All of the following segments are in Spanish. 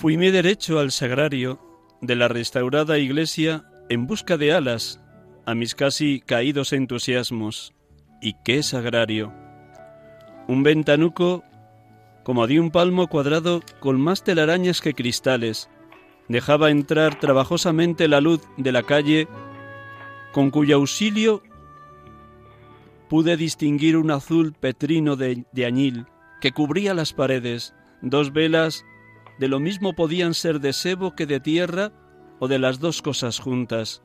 Fuime derecho al sagrario de la restaurada iglesia en busca de alas a mis casi caídos entusiasmos. ¿Y qué sagrario? Un ventanuco como de un palmo cuadrado con más telarañas que cristales, dejaba entrar trabajosamente la luz de la calle, con cuyo auxilio pude distinguir un azul petrino de, de añil que cubría las paredes, dos velas de lo mismo podían ser de sebo que de tierra o de las dos cosas juntas,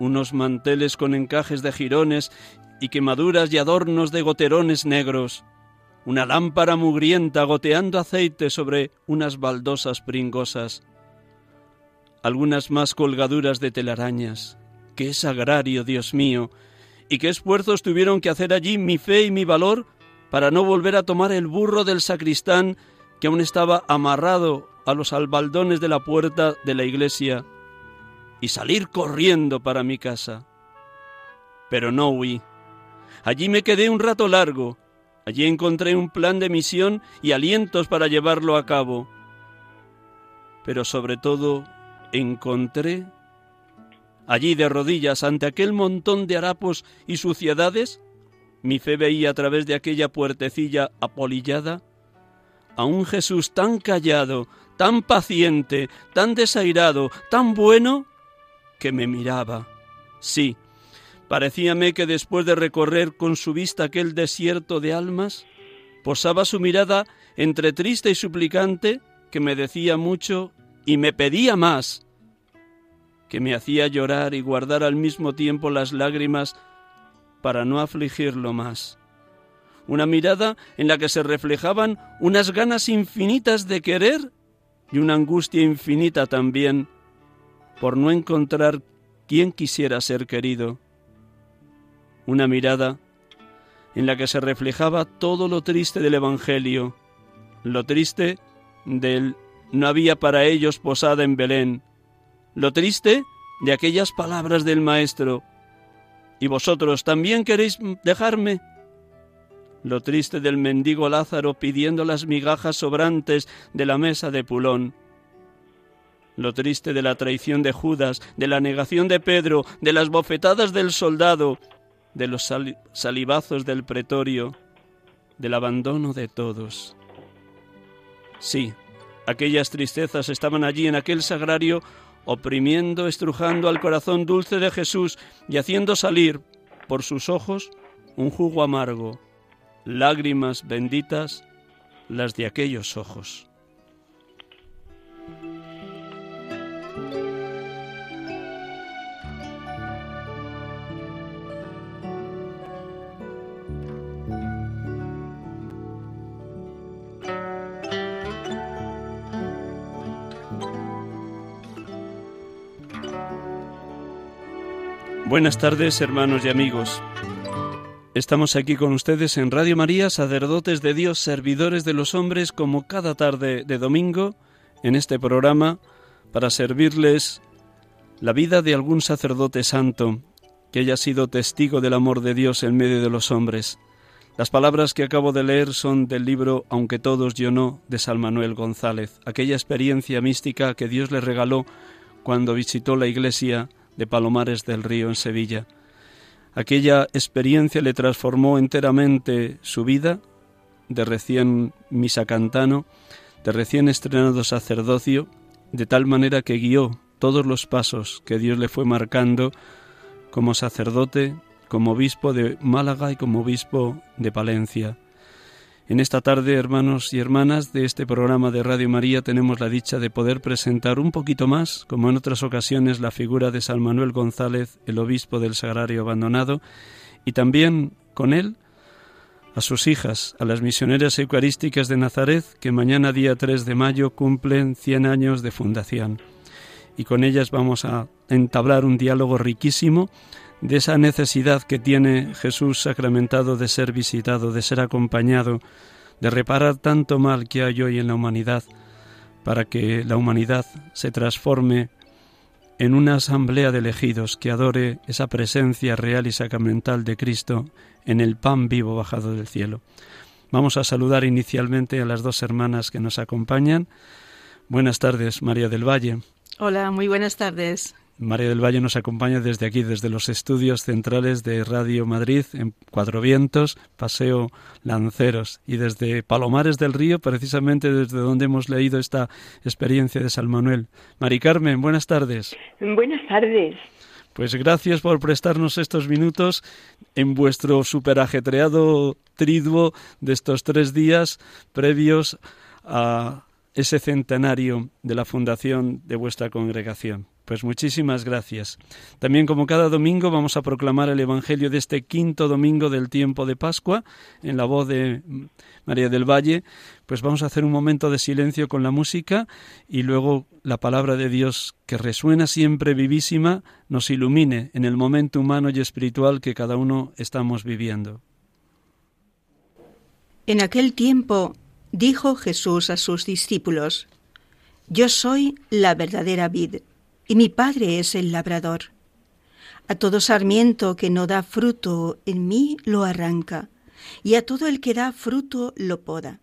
unos manteles con encajes de jirones y quemaduras y adornos de goterones negros, una lámpara mugrienta goteando aceite sobre unas baldosas pringosas, algunas más colgaduras de telarañas. ¡Qué sagrario, Dios mío! ¿Y qué esfuerzos tuvieron que hacer allí mi fe y mi valor para no volver a tomar el burro del sacristán que aún estaba amarrado a los albaldones de la puerta de la iglesia y salir corriendo para mi casa? Pero no huí. Allí me quedé un rato largo, Allí encontré un plan de misión y alientos para llevarlo a cabo. Pero sobre todo encontré allí de rodillas ante aquel montón de harapos y suciedades, mi fe veía a través de aquella puertecilla apolillada a un Jesús tan callado, tan paciente, tan desairado, tan bueno, que me miraba. Sí, Parecíame que después de recorrer con su vista aquel desierto de almas, posaba su mirada entre triste y suplicante, que me decía mucho y me pedía más, que me hacía llorar y guardar al mismo tiempo las lágrimas para no afligirlo más. Una mirada en la que se reflejaban unas ganas infinitas de querer y una angustia infinita también por no encontrar quien quisiera ser querido una mirada en la que se reflejaba todo lo triste del Evangelio, lo triste del no había para ellos posada en Belén, lo triste de aquellas palabras del Maestro, ¿y vosotros también queréis dejarme? Lo triste del mendigo Lázaro pidiendo las migajas sobrantes de la mesa de Pulón, lo triste de la traición de Judas, de la negación de Pedro, de las bofetadas del soldado, de los salivazos del pretorio, del abandono de todos. Sí, aquellas tristezas estaban allí en aquel sagrario, oprimiendo, estrujando al corazón dulce de Jesús y haciendo salir por sus ojos un jugo amargo, lágrimas benditas las de aquellos ojos. Buenas tardes, hermanos y amigos. Estamos aquí con ustedes en Radio María, sacerdotes de Dios, servidores de los hombres, como cada tarde de domingo, en este programa, para servirles la vida de algún sacerdote santo que haya sido testigo del amor de Dios en medio de los hombres. Las palabras que acabo de leer son del libro Aunque todos yo no, de San Manuel González, aquella experiencia mística que Dios le regaló cuando visitó la iglesia de Palomares del Río en Sevilla. Aquella experiencia le transformó enteramente su vida de recién misacantano, de recién estrenado sacerdocio, de tal manera que guió todos los pasos que Dios le fue marcando como sacerdote, como obispo de Málaga y como obispo de Palencia. En esta tarde, hermanos y hermanas de este programa de Radio María, tenemos la dicha de poder presentar un poquito más, como en otras ocasiones, la figura de San Manuel González, el obispo del Sagrario Abandonado, y también con él a sus hijas, a las misioneras eucarísticas de Nazaret, que mañana día 3 de mayo cumplen 100 años de fundación. Y con ellas vamos a entablar un diálogo riquísimo de esa necesidad que tiene Jesús sacramentado de ser visitado, de ser acompañado, de reparar tanto mal que hay hoy en la humanidad, para que la humanidad se transforme en una asamblea de elegidos que adore esa presencia real y sacramental de Cristo en el pan vivo bajado del cielo. Vamos a saludar inicialmente a las dos hermanas que nos acompañan. Buenas tardes, María del Valle. Hola, muy buenas tardes. María del Valle nos acompaña desde aquí, desde los estudios centrales de Radio Madrid, en Cuatro Vientos, Paseo Lanceros, y desde Palomares del Río, precisamente desde donde hemos leído esta experiencia de San Manuel. Mari Carmen, buenas tardes. Buenas tardes. Pues gracias por prestarnos estos minutos en vuestro superajetreado triduo de estos tres días previos a ese centenario de la fundación de vuestra congregación. Pues muchísimas gracias. También como cada domingo vamos a proclamar el Evangelio de este quinto domingo del tiempo de Pascua en la voz de María del Valle. Pues vamos a hacer un momento de silencio con la música y luego la palabra de Dios que resuena siempre vivísima nos ilumine en el momento humano y espiritual que cada uno estamos viviendo. En aquel tiempo dijo Jesús a sus discípulos, Yo soy la verdadera vid y mi Padre es el labrador. A todo sarmiento que no da fruto en mí lo arranca, y a todo el que da fruto lo poda,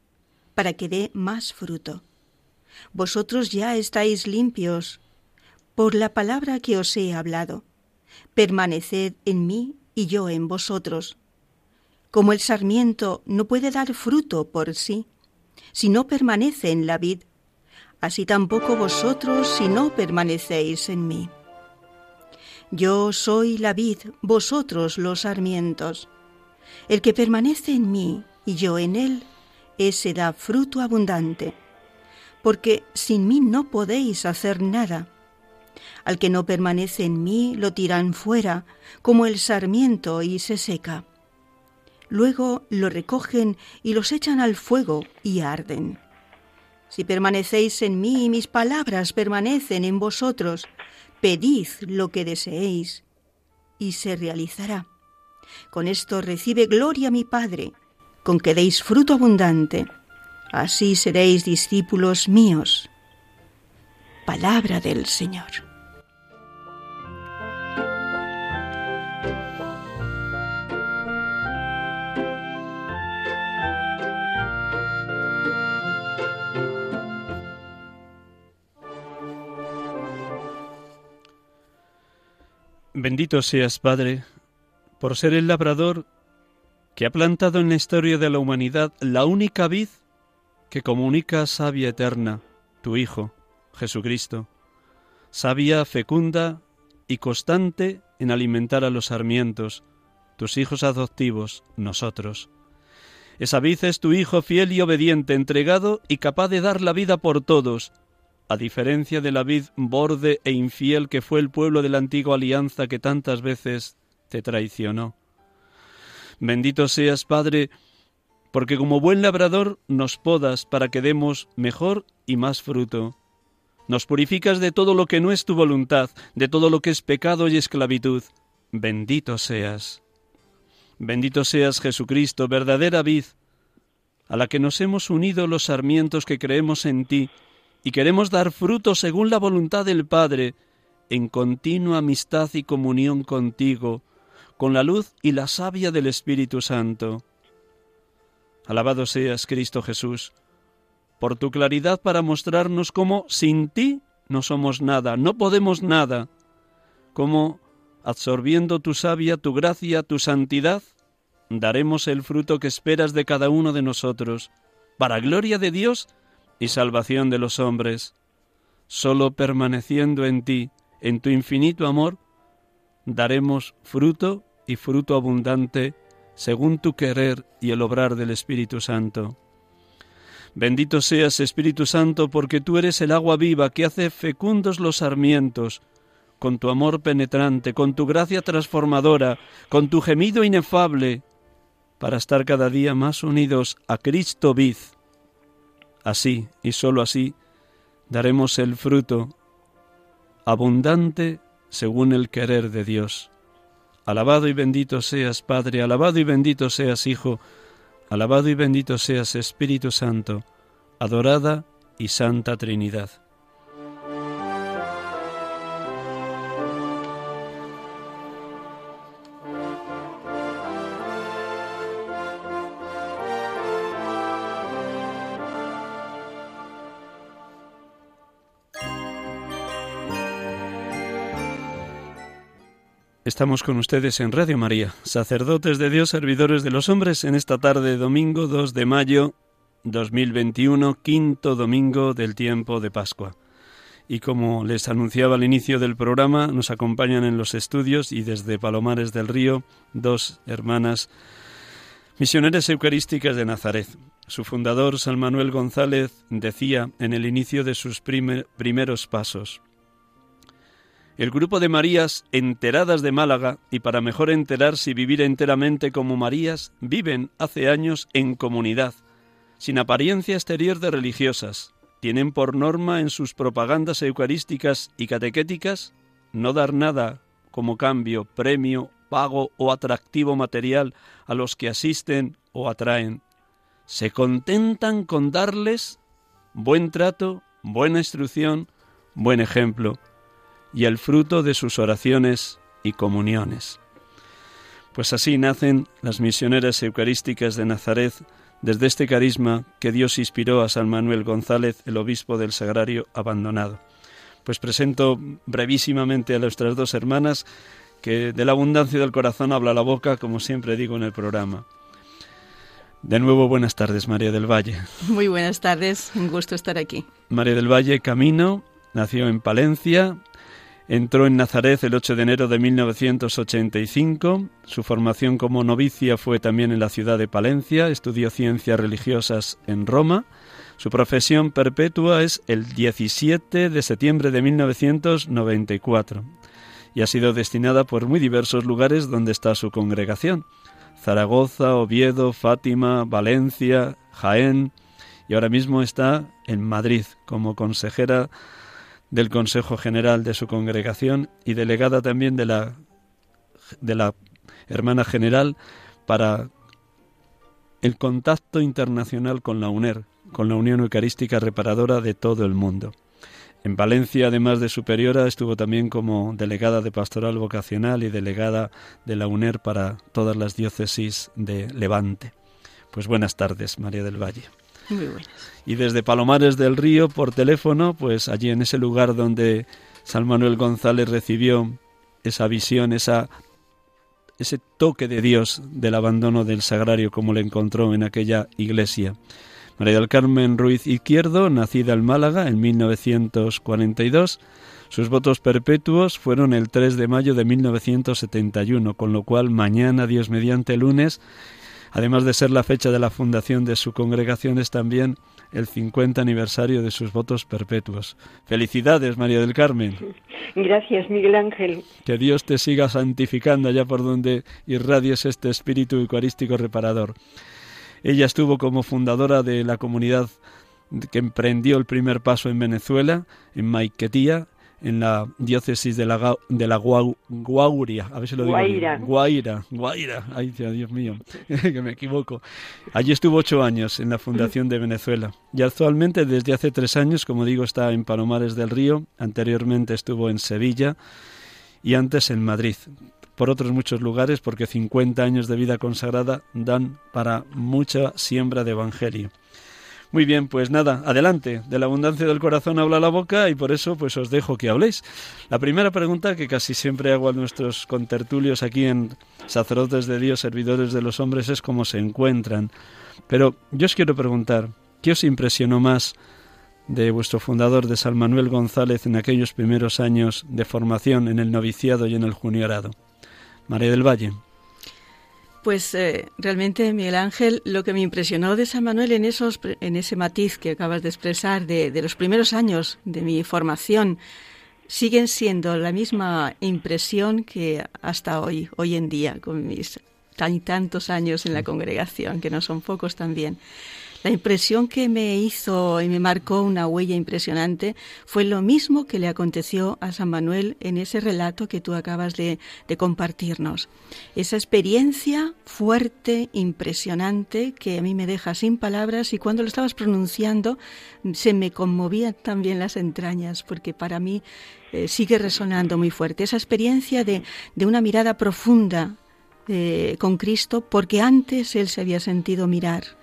para que dé más fruto. Vosotros ya estáis limpios por la palabra que os he hablado. Permaneced en mí y yo en vosotros. Como el sarmiento no puede dar fruto por sí, si no permanece en la vid, así tampoco vosotros si no permanecéis en mí. Yo soy la vid, vosotros los sarmientos. El que permanece en mí y yo en él, ese da fruto abundante, porque sin mí no podéis hacer nada. Al que no permanece en mí lo tiran fuera, como el sarmiento, y se seca. Luego lo recogen y los echan al fuego y arden. Si permanecéis en mí y mis palabras permanecen en vosotros, pedid lo que deseéis y se realizará. Con esto recibe gloria mi Padre, con que deis fruto abundante. Así seréis discípulos míos. Palabra del Señor. Bendito seas, Padre, por ser el labrador que ha plantado en la historia de la humanidad la única vid que comunica savia eterna, tu Hijo, Jesucristo, sabia, fecunda y constante en alimentar a los sarmientos, tus hijos adoptivos, nosotros. Esa vid es tu Hijo fiel y obediente, entregado y capaz de dar la vida por todos, a diferencia de la vid borde e infiel que fue el pueblo de la antigua alianza que tantas veces te traicionó. Bendito seas, Padre, porque como buen labrador nos podas para que demos mejor y más fruto. Nos purificas de todo lo que no es tu voluntad, de todo lo que es pecado y esclavitud. Bendito seas. Bendito seas Jesucristo, verdadera vid, a la que nos hemos unido los sarmientos que creemos en ti y queremos dar fruto según la voluntad del Padre, en continua amistad y comunión contigo, con la luz y la savia del Espíritu Santo. Alabado seas, Cristo Jesús, por tu claridad para mostrarnos cómo sin ti no somos nada, no podemos nada, cómo, absorbiendo tu savia, tu gracia, tu santidad, daremos el fruto que esperas de cada uno de nosotros, para gloria de Dios y salvación de los hombres. Solo permaneciendo en ti, en tu infinito amor, daremos fruto y fruto abundante según tu querer y el obrar del Espíritu Santo. Bendito seas, Espíritu Santo, porque tú eres el agua viva que hace fecundos los sarmientos, con tu amor penetrante, con tu gracia transformadora, con tu gemido inefable, para estar cada día más unidos a Cristo vid. Así, y sólo así, daremos el fruto abundante según el querer de Dios. Alabado y bendito seas, Padre, alabado y bendito seas, Hijo, alabado y bendito seas, Espíritu Santo, adorada y santa Trinidad. Estamos con ustedes en Radio María, sacerdotes de Dios, servidores de los hombres, en esta tarde domingo 2 de mayo 2021, quinto domingo del tiempo de Pascua. Y como les anunciaba al inicio del programa, nos acompañan en los estudios y desde Palomares del Río dos hermanas misioneras eucarísticas de Nazaret. Su fundador, San Manuel González, decía en el inicio de sus primeros pasos, el grupo de Marías enteradas de Málaga, y para mejor enterarse y vivir enteramente como Marías, viven hace años en comunidad, sin apariencia exterior de religiosas. Tienen por norma en sus propagandas eucarísticas y catequéticas no dar nada como cambio, premio, pago o atractivo material a los que asisten o atraen. Se contentan con darles buen trato, buena instrucción, buen ejemplo y el fruto de sus oraciones y comuniones. Pues así nacen las misioneras eucarísticas de Nazaret desde este carisma que Dios inspiró a San Manuel González, el obispo del Sagrario abandonado. Pues presento brevísimamente a nuestras dos hermanas, que de la abundancia del corazón habla la boca, como siempre digo en el programa. De nuevo, buenas tardes, María del Valle. Muy buenas tardes, un gusto estar aquí. María del Valle Camino nació en Palencia, Entró en Nazaret el 8 de enero de 1985. Su formación como novicia fue también en la ciudad de Palencia. Estudió ciencias religiosas en Roma. Su profesión perpetua es el 17 de septiembre de 1994 y ha sido destinada por muy diversos lugares donde está su congregación. Zaragoza, Oviedo, Fátima, Valencia, Jaén y ahora mismo está en Madrid como consejera del Consejo General de su congregación y delegada también de la, de la hermana general para el contacto internacional con la UNER, con la Unión Eucarística Reparadora de todo el mundo. En Valencia, además de superiora, estuvo también como delegada de pastoral vocacional y delegada de la UNER para todas las diócesis de Levante. Pues buenas tardes, María del Valle. Y desde Palomares del Río, por teléfono, pues allí en ese lugar donde San Manuel González recibió esa visión, esa, ese toque de Dios del abandono del sagrario como le encontró en aquella iglesia. María del Carmen Ruiz Izquierdo, nacida en Málaga en 1942, sus votos perpetuos fueron el 3 de mayo de 1971, con lo cual mañana, Dios mediante lunes, Además de ser la fecha de la fundación de su congregación, es también el 50 aniversario de sus votos perpetuos. Felicidades, María del Carmen. Gracias, Miguel Ángel. Que Dios te siga santificando allá por donde irradies este espíritu eucarístico reparador. Ella estuvo como fundadora de la comunidad que emprendió el primer paso en Venezuela, en Maiquetía, en la diócesis de la, de la Guauria, a ver si lo digo Guaira. Guaira, Guaira, ay Dios mío, que me equivoco. Allí estuvo ocho años en la fundación de Venezuela y actualmente desde hace tres años, como digo, está en Palomares del Río, anteriormente estuvo en Sevilla y antes en Madrid por otros muchos lugares porque 50 años de vida consagrada dan para mucha siembra de evangelio. Muy bien, pues nada, adelante. De la abundancia del corazón habla la boca y por eso pues os dejo que habléis. La primera pregunta que casi siempre hago a nuestros contertulios aquí en Sacerdotes de Dios, Servidores de los Hombres es cómo se encuentran. Pero yo os quiero preguntar, ¿qué os impresionó más de vuestro fundador de San Manuel González en aquellos primeros años de formación en el noviciado y en el juniorado? María del Valle. Pues eh, realmente, Miguel Ángel, lo que me impresionó de San Manuel en, esos, en ese matiz que acabas de expresar de, de los primeros años de mi formación, siguen siendo la misma impresión que hasta hoy, hoy en día, con mis tan tantos años en la congregación, que no son pocos también. La impresión que me hizo y me marcó una huella impresionante fue lo mismo que le aconteció a San Manuel en ese relato que tú acabas de, compartirnos. Esa experiencia fuerte, impresionante, que a mí me deja sin palabras y cuando lo estabas pronunciando se me conmovían también las entrañas, porque para mí eh, sigue resonando muy fuerte. Esa experiencia de, una mirada profunda eh, con Cristo, porque antes él se había sentido mirar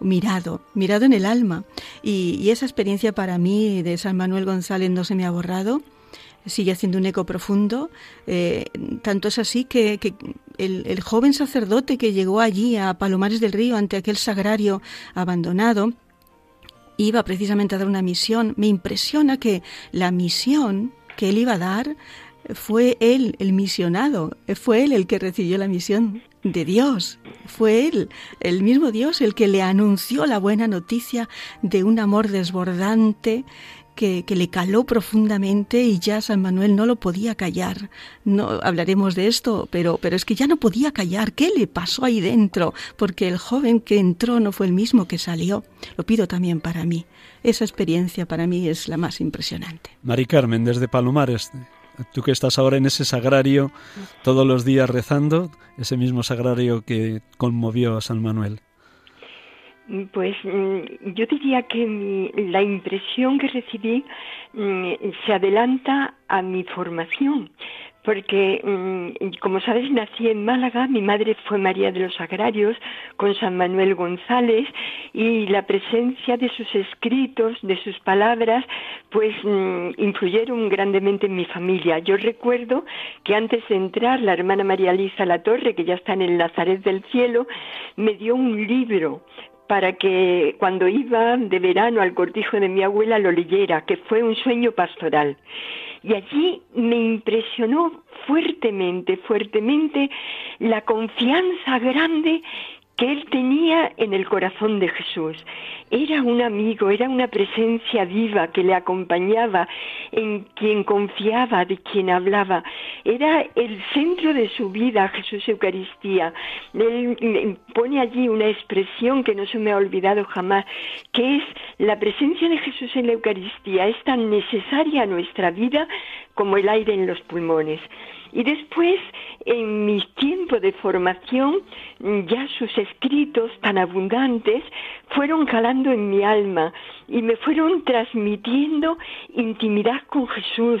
mirado, mirado en el alma. Y, esa experiencia para mí de San Manuel González no se me ha borrado, sigue haciendo un eco profundo. Eh, tanto es así que, el, joven sacerdote que llegó allí a Palomares del Río ante aquel sagrario abandonado, iba precisamente a dar una misión. Me impresiona que la misión que él iba a dar fue él el misionado, fue él el que recibió la misión de Dios. Fue Él, el mismo Dios, el que le anunció la buena noticia de un amor desbordante que, le caló profundamente y ya San Manuel no lo podía callar. No hablaremos de esto, pero, pero es que ya no podía callar. ¿Qué le pasó ahí dentro? Porque el joven que entró no fue el mismo que salió. Lo pido también para mí. Esa experiencia para mí es la más impresionante. Mari Carmen, desde Palomares, Tú que estás ahora en ese sagrario todos los días rezando, ese mismo sagrario que conmovió a San Manuel. Pues mm, yo diría que la impresión que recibí mm, se adelanta a mi formación, porque, mm, como sabes, nací en Málaga, mi madre fue María de los Agrarios con San Manuel González y la presencia de sus escritos, de sus palabras, pues mm, influyeron grandemente en mi familia. Yo recuerdo que antes de entrar, la hermana María Lisa La Torre, que ya está en el Nazaret del Cielo, me dio un libro para que cuando iba de verano al cortijo de mi abuela lo leyera, que fue un sueño pastoral. Y allí me impresionó fuertemente, fuertemente la confianza grande que él tenía en el corazón de Jesús. Era un amigo, era una presencia viva que le acompañaba, en quien confiaba, de quien hablaba. Era el centro de su vida, Jesús Eucaristía. Él pone allí una expresión que no se me ha olvidado jamás, que es la presencia de Jesús en la Eucaristía. Es tan necesaria a nuestra vida como el aire en los pulmones. Y después, en mi tiempo de formación, ya sus escritos tan abundantes fueron calando en mi alma y me fueron transmitiendo intimidad con Jesús.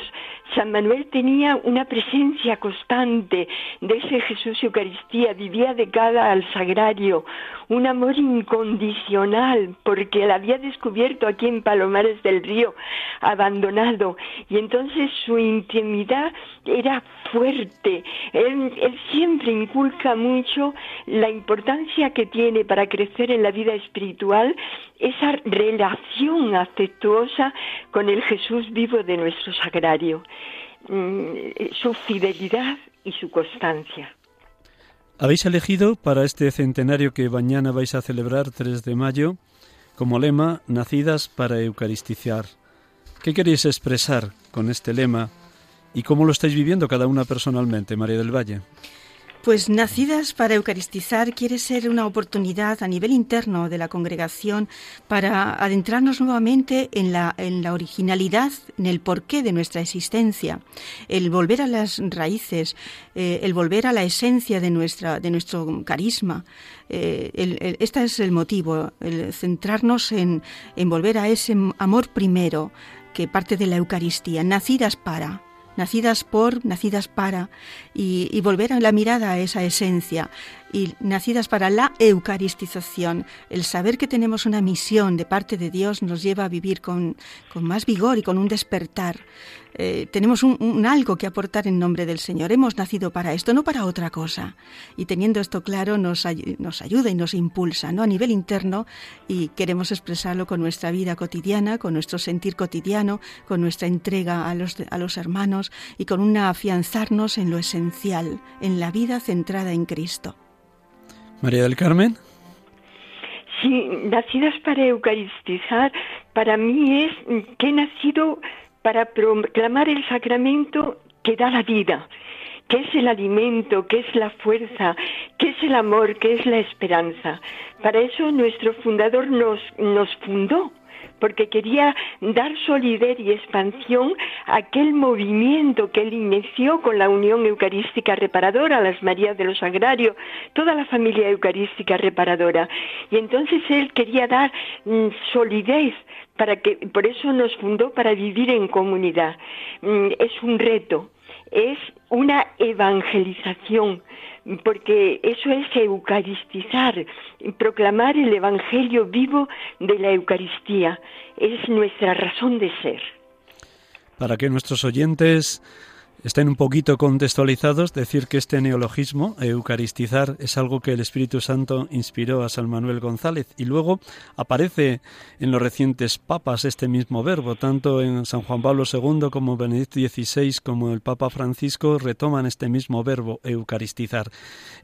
San Manuel tenía una presencia constante de ese Jesús Eucaristía, vivía de cara al sagrario, un amor incondicional, porque la había descubierto aquí en Palomares del Río, abandonado, y entonces su intimidad era fuerte. Él, él siempre inculca mucho la importancia que tiene para crecer en la vida espiritual esa relación afectuosa con el Jesús vivo de nuestro sagrario, mm, su fidelidad y su constancia. Habéis elegido para este centenario que mañana vais a celebrar, 3 de mayo, como lema Nacidas para Eucaristizar. ¿Qué queréis expresar con este lema y cómo lo estáis viviendo cada una personalmente, María del Valle? Pues Nacidas para Eucaristizar quiere ser una oportunidad a nivel interno de la congregación para adentrarnos nuevamente en la, en la originalidad, en el porqué de nuestra existencia, el volver a las raíces, eh, el volver a la esencia de, nuestra, de nuestro carisma. Eh, este es el motivo, el centrarnos en, en volver a ese amor primero que parte de la Eucaristía, nacidas para nacidas por, nacidas para, y, volver a la mirada a esa esencia, y nacidas para la eucaristización. El saber que tenemos una misión de parte de Dios nos lleva a vivir con, con más vigor y con un despertar. Eh, tenemos un, algo que aportar en nombre del Señor. Hemos nacido para esto, no para otra cosa. Y teniendo esto claro nos, nos ayuda y nos impulsa ¿no? a nivel interno y queremos expresarlo con nuestra vida cotidiana, con nuestro sentir cotidiano, con nuestra entrega a los, a los hermanos y con una afianzarnos en lo esencial, en la vida centrada en Cristo. María del Carmen. Sí, nacidas para eucaristizar, para mí es que he nacido para proclamar el sacramento que da la vida, que es el alimento, que es la fuerza, que es el amor, que es la esperanza. Para eso nuestro fundador nos, nos fundó porque quería dar solidez y expansión a aquel movimiento que él inició con la Unión Eucarística Reparadora, las Marías de los Agrarios, toda la familia eucarística reparadora. Y entonces él quería dar mm, solidez para que, por eso nos fundó para vivir en comunidad. Mm, es un reto, es una evangelización porque eso es eucaristizar, proclamar el Evangelio vivo de la Eucaristía. Es nuestra razón de ser. Para que nuestros oyentes estén un poquito contextualizados, decir que este neologismo, eucaristizar, es algo que el Espíritu Santo inspiró a San Manuel González y luego aparece en los recientes papas este mismo verbo, tanto en San Juan Pablo II como Benedicto XVI como el Papa Francisco retoman este mismo verbo, eucaristizar.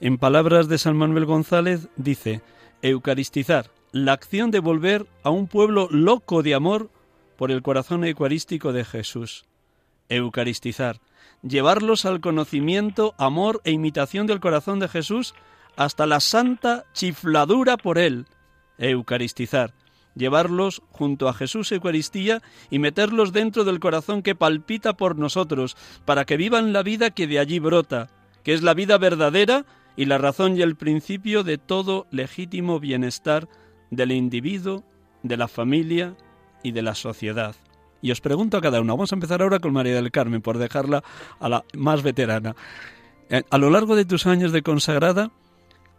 En palabras de San Manuel González dice, eucaristizar, la acción de volver a un pueblo loco de amor por el corazón eucarístico de Jesús. Eucaristizar, llevarlos al conocimiento, amor e imitación del corazón de Jesús hasta la santa chifladura por él, eucaristizar, llevarlos junto a Jesús Eucaristía y meterlos dentro del corazón que palpita por nosotros, para que vivan la vida que de allí brota, que es la vida verdadera y la razón y el principio de todo legítimo bienestar del individuo, de la familia y de la sociedad. Y os pregunto a cada uno, vamos a empezar ahora con María del Carmen, por dejarla a la más veterana. Eh, a lo largo de tus años de consagrada,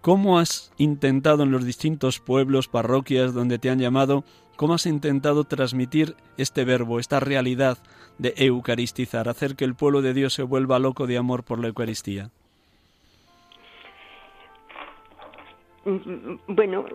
¿cómo has intentado en los distintos pueblos, parroquias donde te han llamado, cómo has intentado transmitir este verbo, esta realidad de eucaristizar, hacer que el pueblo de Dios se vuelva loco de amor por la Eucaristía? Mm, mm, bueno,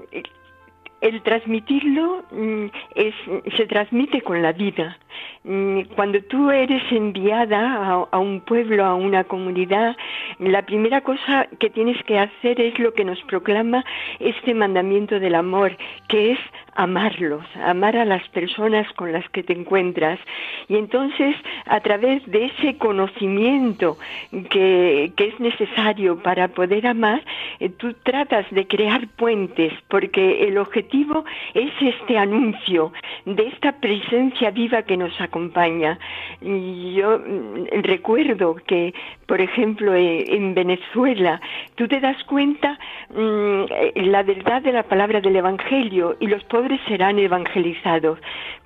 el transmitirlo mm, es, se transmite con la vida. Mm, cuando tú eres enviada a, un pueblo, a una comunidad, la primera cosa que tienes que hacer es lo que nos proclama este mandamiento del amor, que es amarlos, amar a las personas con las que te encuentras. Y entonces, a través de ese conocimiento que, es necesario para poder amar, eh, tú tratas de crear puentes, porque el objetivo es este anuncio de esta presencia viva que nos acompaña. Yo mm, recuerdo que, por ejemplo, eh, en Venezuela, tú te das cuenta mm, la verdad de la palabra del Evangelio y los pobres serán evangelizados.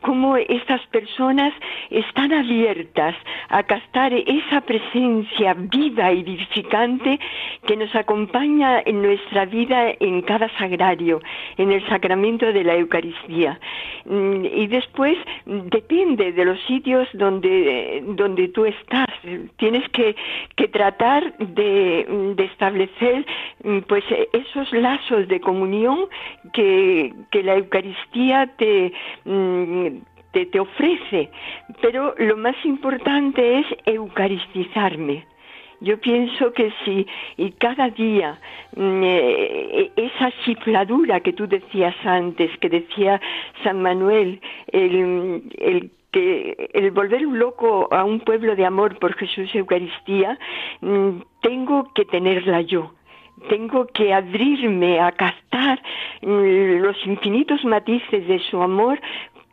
Cómo estas personas están abiertas a captar esa presencia viva y vivificante que nos acompaña en nuestra vida en cada sagrario, en el sacramento de la Eucaristía. Mm, y después depende de los sitios donde, donde tú estás. Tienes que, que tratar de, establecer mm, pues esos lazos de comunión que, que la Eucaristía te, mm, te, te ofrece. Pero lo más importante es eucaristizarme. Yo pienso que si y cada día mm, eh, esa chifladura que tú decías antes, que decía San Manuel, el, el el volver un loco a un pueblo de amor por Jesús Eucaristía, mm, tengo que tenerla yo. Tengo que abrirme a captar mm, los infinitos matices de su amor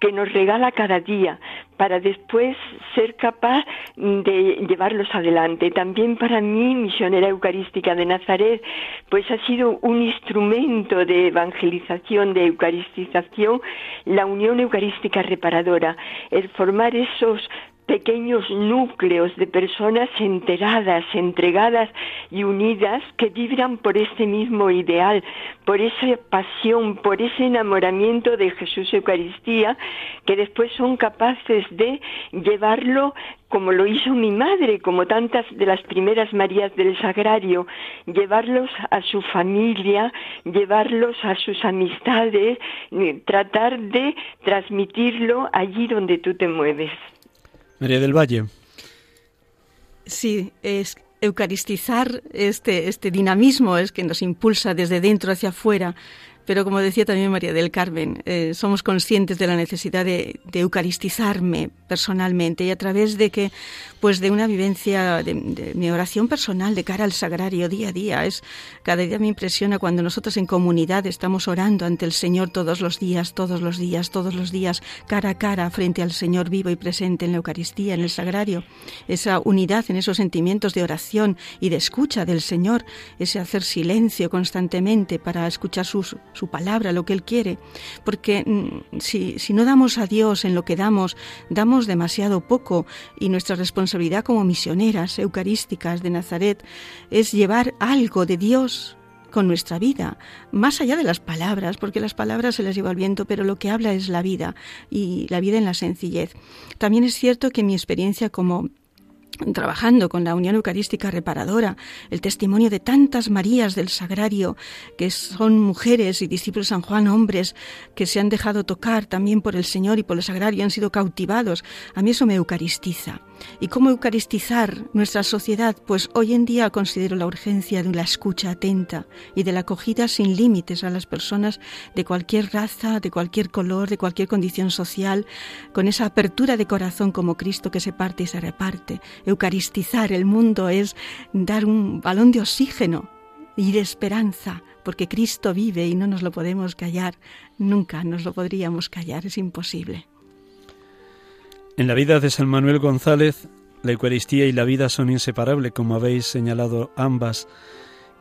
que nos regala cada día para después ser capaz de llevarlos adelante. También para mí, misionera eucarística de Nazaret, pues ha sido un instrumento de evangelización, de eucaristización, la unión eucarística reparadora, el formar esos pequeños núcleos de personas enteradas, entregadas y unidas que vibran por este mismo ideal, por esa pasión, por ese enamoramiento de Jesús Eucaristía, que después son capaces de llevarlo como lo hizo mi madre, como tantas de las primeras Marías del Sagrario, llevarlos a su familia, llevarlos a sus amistades, tratar de transmitirlo allí donde tú te mueves. María del Valle. Sí, es eucaristizar este, este dinamismo es que nos impulsa desde dentro hacia afuera pero como decía también María del Carmen, eh, somos conscientes de la necesidad de, eucaristizarme personalmente y a través de que, pues de una vivencia de, mi oración personal de cara al sagrario día a día. Es cada día me impresiona cuando nosotros en comunidad estamos orando ante el Señor todos los días, todos los días, todos los días, cara a cara frente al Señor vivo y presente en la Eucaristía, en el sagrario. Esa unidad en esos sentimientos de oración y de escucha del Señor, ese hacer silencio constantemente para escuchar sus su palabra, lo que Él quiere. Porque mm, si, si no damos a Dios en lo que damos, damos demasiado poco y nuestra responsabilidad como misioneras eucarísticas de Nazaret es llevar algo de Dios con nuestra vida, más allá de las palabras, porque las palabras se las lleva el viento, pero lo que habla es la vida y la vida en la sencillez. También es cierto que mi experiencia como trabajando con la Unión Eucarística Reparadora, el testimonio de tantas Marías del Sagrario, que son mujeres y discípulos San Juan, hombres que se han dejado tocar también por el Señor y por el Sagrario, han sido cautivados. A mí eso me eucaristiza. ¿Y cómo eucaristizar nuestra sociedad? Pues hoy en día considero la urgencia de la escucha atenta y de la acogida sin límites a las personas de cualquier raza, de cualquier color, de cualquier condición social, con esa apertura de corazón como Cristo que se parte y se reparte. Eucaristizar el mundo es dar un balón de oxígeno y de esperanza, porque Cristo vive y no nos lo podemos callar, nunca nos lo podríamos callar, es imposible. En la vida de San Manuel González, la Eucaristía y la vida son inseparables, como habéis señalado ambas,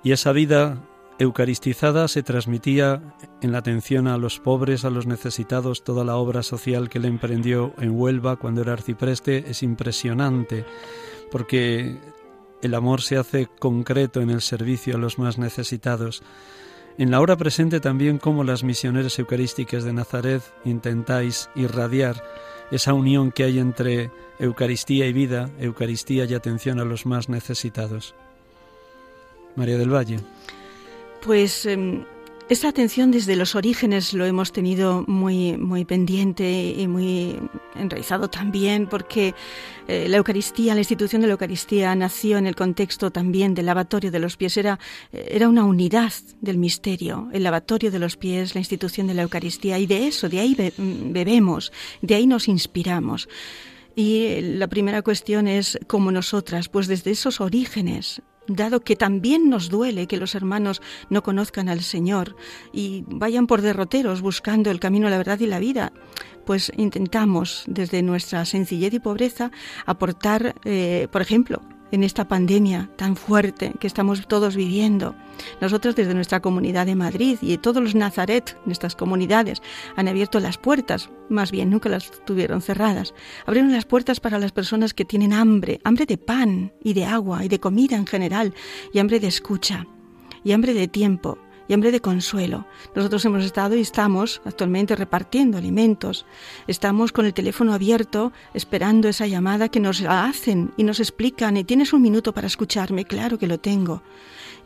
y esa vida eucaristizada se transmitía en la atención a los pobres, a los necesitados, toda la obra social que le emprendió en Huelva cuando era arcipreste es impresionante, porque el amor se hace concreto en el servicio a los más necesitados. En la hora presente también como las misioneras eucarísticas de Nazaret intentáis irradiar esa unión que hay entre Eucaristía y vida, Eucaristía y atención a los más necesitados. María del Valle. Pues em, esa atención desde los orígenes lo hemos tenido muy, muy pendiente y muy enraizado también porque eh, la Eucaristía, la institución de la Eucaristía nació en el contexto también del lavatorio de los pies. Era, eh, era una unidad del misterio, el lavatorio de los pies, la institución de la Eucaristía. Y de eso, de ahí bebemos, de ahí nos inspiramos. Y la primera cuestión es cómo nosotras, pues desde esos orígenes dado que también nos duele que los hermanos no conozcan al Señor y vayan por derroteros buscando el camino, la verdad y la vida, pues intentamos desde nuestra sencillez y pobreza aportar, eh, por ejemplo, en esta pandemia tan fuerte que estamos todos viviendo. Nosotros desde nuestra comunidad de Madrid y todos los Nazaret, nuestras comunidades, han abierto las puertas, más bien nunca las tuvieron cerradas. Abrieron las puertas para las personas que tienen hambre, hambre de pan y de agua y de comida en general, y hambre de escucha, y hambre de tiempo, de consuelo. Nosotros hemos estado y estamos actualmente repartiendo alimentos. Estamos con el teléfono abierto esperando esa llamada que nos hacen y nos explican, y tienes un minuto para escucharme, claro que lo tengo.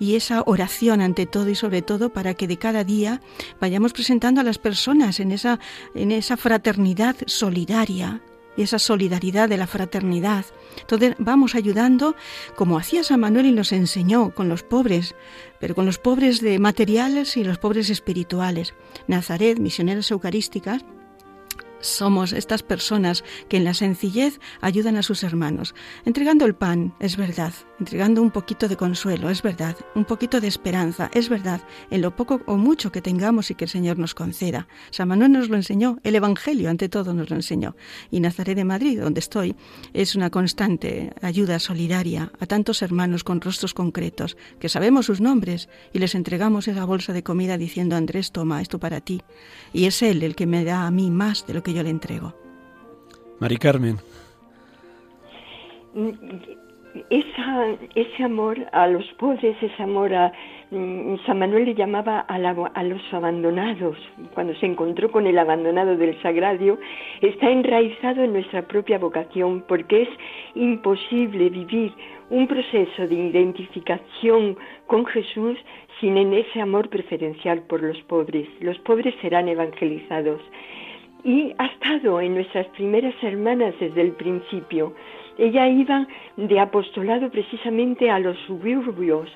Y esa oración ante todo y sobre todo para que de cada día vayamos presentando a las personas en esa, en esa fraternidad solidaria, y esa solidaridad de la fraternidad. Entonces vamos ayudando, como hacía San Manuel y nos enseñó, con los pobres, pero con los pobres de materiales y los pobres espirituales. Nazaret, misioneras eucarísticas, somos estas personas que en la sencillez ayudan a sus hermanos, entregando el pan, es verdad, entregando un poquito de consuelo, es verdad, un poquito de esperanza, es verdad, en lo poco o mucho que tengamos y que el Señor nos conceda. San Manuel nos lo enseñó, el Evangelio ante todo nos lo enseñó. Y Nazaret de Madrid, donde estoy, es una constante ayuda solidaria a tantos hermanos con rostros concretos, que sabemos sus nombres y les entregamos esa bolsa de comida diciendo, Andrés, toma esto para ti. Y es Él el que me da a mí más de lo que yo le entrego. Mari Carmen. Esa, ese amor a los pobres, ese amor a... Mm, San Manuel le llamaba a, los abandonados, cuando se encontró con el abandonado del sagrario, está enraizado en nuestra propia vocación, porque es imposible vivir un proceso de identificación con Jesús sin en ese amor preferencial por los pobres. Los pobres serán evangelizados y ha estado en nuestras primeras hermanas desde el principio. Ella iba de apostolado precisamente a los suburbios,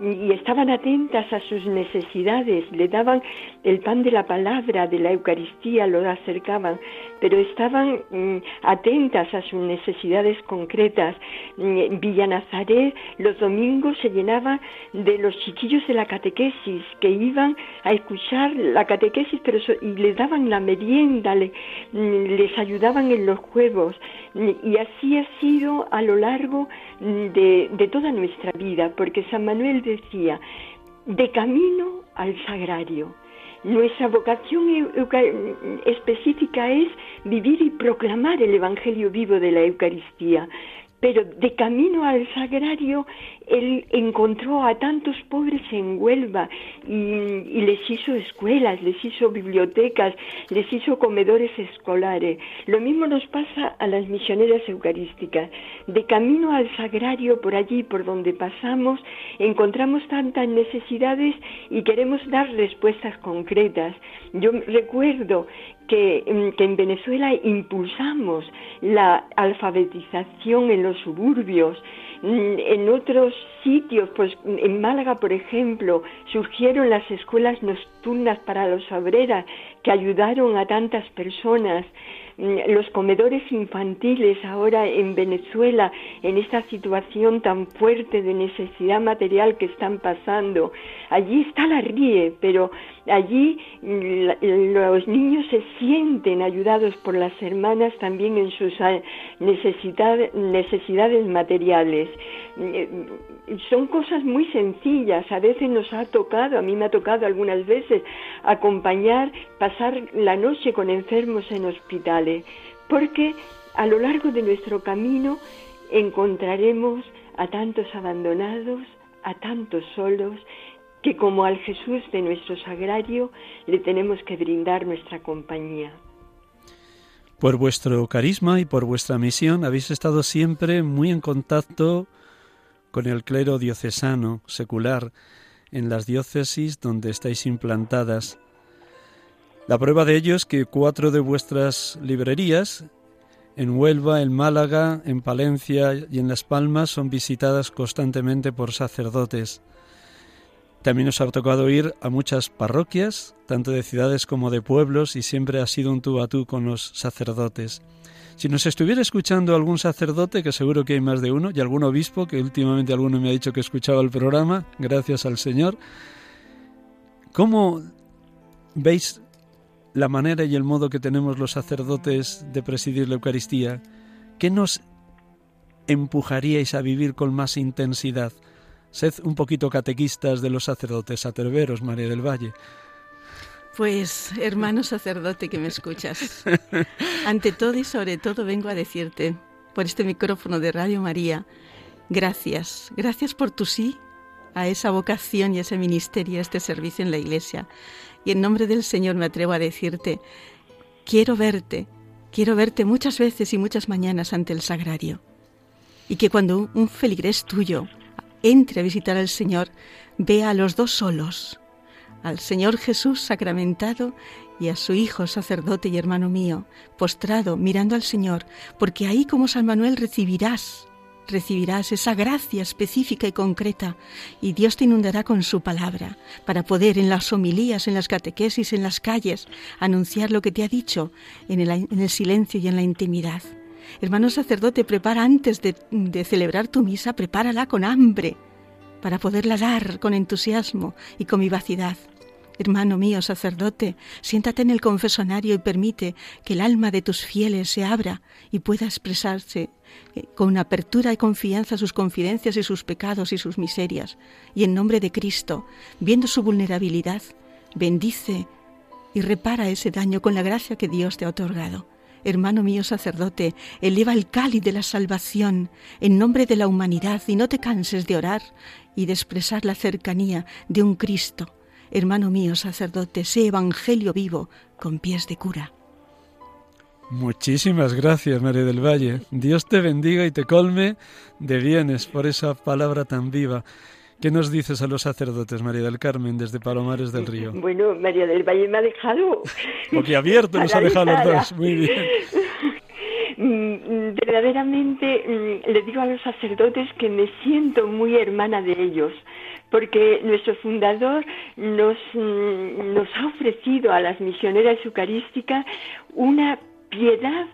y estaban atentas a sus necesidades, le daban el pan de la palabra, de la Eucaristía, lo acercaban, pero estaban mm, atentas a sus necesidades concretas. Mm, Villa Nazaret los domingos se llenaba de los chiquillos de la catequesis que iban a escuchar la catequesis pero y les daban la merienda, mm, les ayudaban en los juegos y así ha sido a lo largo de, de toda nuestra vida, porque San Manuel decía, de camino al sagrario. Nuestra vocación específica es vivir y proclamar el Evangelio vivo de la Eucaristía, pero de camino al sagrario él encontró a tantos pobres en Huelva y, les hizo escuelas, les hizo bibliotecas, les hizo comedores escolares. Lo mismo nos pasa a las misioneras eucarísticas. De camino al sagrario, por allí, por donde pasamos, encontramos tantas necesidades y queremos dar respuestas concretas. Yo recuerdo que, en Venezuela impulsamos la alfabetización en los suburbios, mm, en otros sitios, pues en Málaga, por ejemplo, surgieron las escuelas nocturnas para los obreras que ayudaron a tantas personas. Mm, los comedores infantiles ahora en Venezuela, en esta situación tan fuerte de necesidad material que están pasando. Allí está la RIE, pero allí mm, los niños se sienten ayudados por las hermanas también en sus ah, necesidades materiales. Mm, son cosas muy sencillas, a veces nos ha tocado, a mí me ha tocado algunas veces acompañar, pasar la noche con enfermos en porque a lo largo de nuestro camino encontraremos a tantos abandonados, a tantos solos, que como al Jesús de nuestro sagrario le tenemos que brindar nuestra compañía. Por vuestro carisma y por vuestra misión habéis estado siempre muy en contacto con el clero diocesano, secular, en las diócesis donde estáis implantadas. La prueba de ello es que cuatro de vuestras librerías, en Huelva, en Málaga, en Palencia y en Las Palmas, son visitadas constantemente por sacerdotes. También os ha tocado ir a muchas parroquias, tanto de ciudades como de pueblos, y siempre ha sido un tú a tú con los sacerdotes. Si nos estuviera escuchando algún sacerdote, que seguro que hay más de uno, y algún obispo, que últimamente alguno me ha dicho que escuchaba el programa, gracias al Señor, ¿cómo veis la manera y el modo que tenemos los sacerdotes de presidir la Eucaristía? ¿Qué nos empujaríais a vivir con más intensidad? Sed un poquito catequistas de los sacerdotes atreveros, María del Valle. Pues, hermano sacerdote que me escuchas, ante todo y sobre todo vengo a decirte, por este micrófono de Radio María, gracias, gracias por tu sí a esa vocación y a ese ministerio, a este servicio en la Iglesia. Y en nombre del Señor me atrevo a decirte, quiero verte, quiero verte muchas veces y muchas mañanas ante el sagrario. Y que cuando un feligrés tuyo entre a visitar al Señor, vea a los dos solos, al Señor Jesús sacramentado y a su Hijo sacerdote y hermano mío, postrado, mirando al Señor, porque ahí como San Manuel recibirás recibirás esa gracia específica y concreta y Dios te inundará con su palabra para poder en las homilías, en las catequesis, en las calles, anunciar lo que te ha dicho en el, silencio y en la intimidad. Hermano sacerdote, prepara antes de, de celebrar tu misa, prepárala con hambre para poderla dar con entusiasmo y con vivacidad. Hermano mío, sacerdote, siéntate en el confesonario y permite que el alma de tus fieles se abra y pueda expresarse con apertura y confianza sus confidencias y sus pecados y sus miserias. Y en nombre de Cristo, viendo su vulnerabilidad, bendice y repara ese daño con la gracia que Dios te ha otorgado. Hermano mío sacerdote, eleva el cáliz de la salvación en nombre de la humanidad y no te canses de orar y de expresar la cercanía de un Cristo Hermano mío, sacerdote, sé evangelio vivo con pies de cura. Muchísimas gracias, María del Valle. Dios te bendiga y te colme de bienes por esa palabra tan viva. ¿Qué nos dices a los sacerdotes, María del Carmen, desde Palomares del Río? Bueno, María del Valle me ha dejado... Porque abierto nos ha dejado los dos. Muy bien. Mm, verdaderamente mm, le digo a los sacerdotes que me siento muy hermana de ellos porque nuestro fundador nos, mm, nos ha ofrecido a las misioneras eucarísticas una piedad,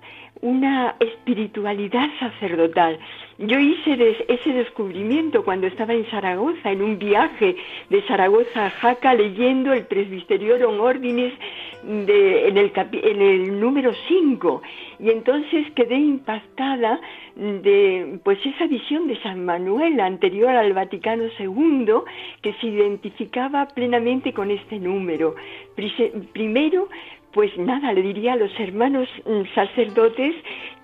una espiritualidad sacerdotal. Yo hice ese descubrimiento cuando estaba en Zaragoza, en un viaje de Zaragoza a Jaca, leyendo el Presbyteriorum Ordinis de, en, el en el número 5. Y entonces quedé impactada de pues esa visión de San Manuel anterior al Vaticano II que se identificaba plenamente con este número. Primero, pues nada, le diría a los hermanos mm, sacerdotes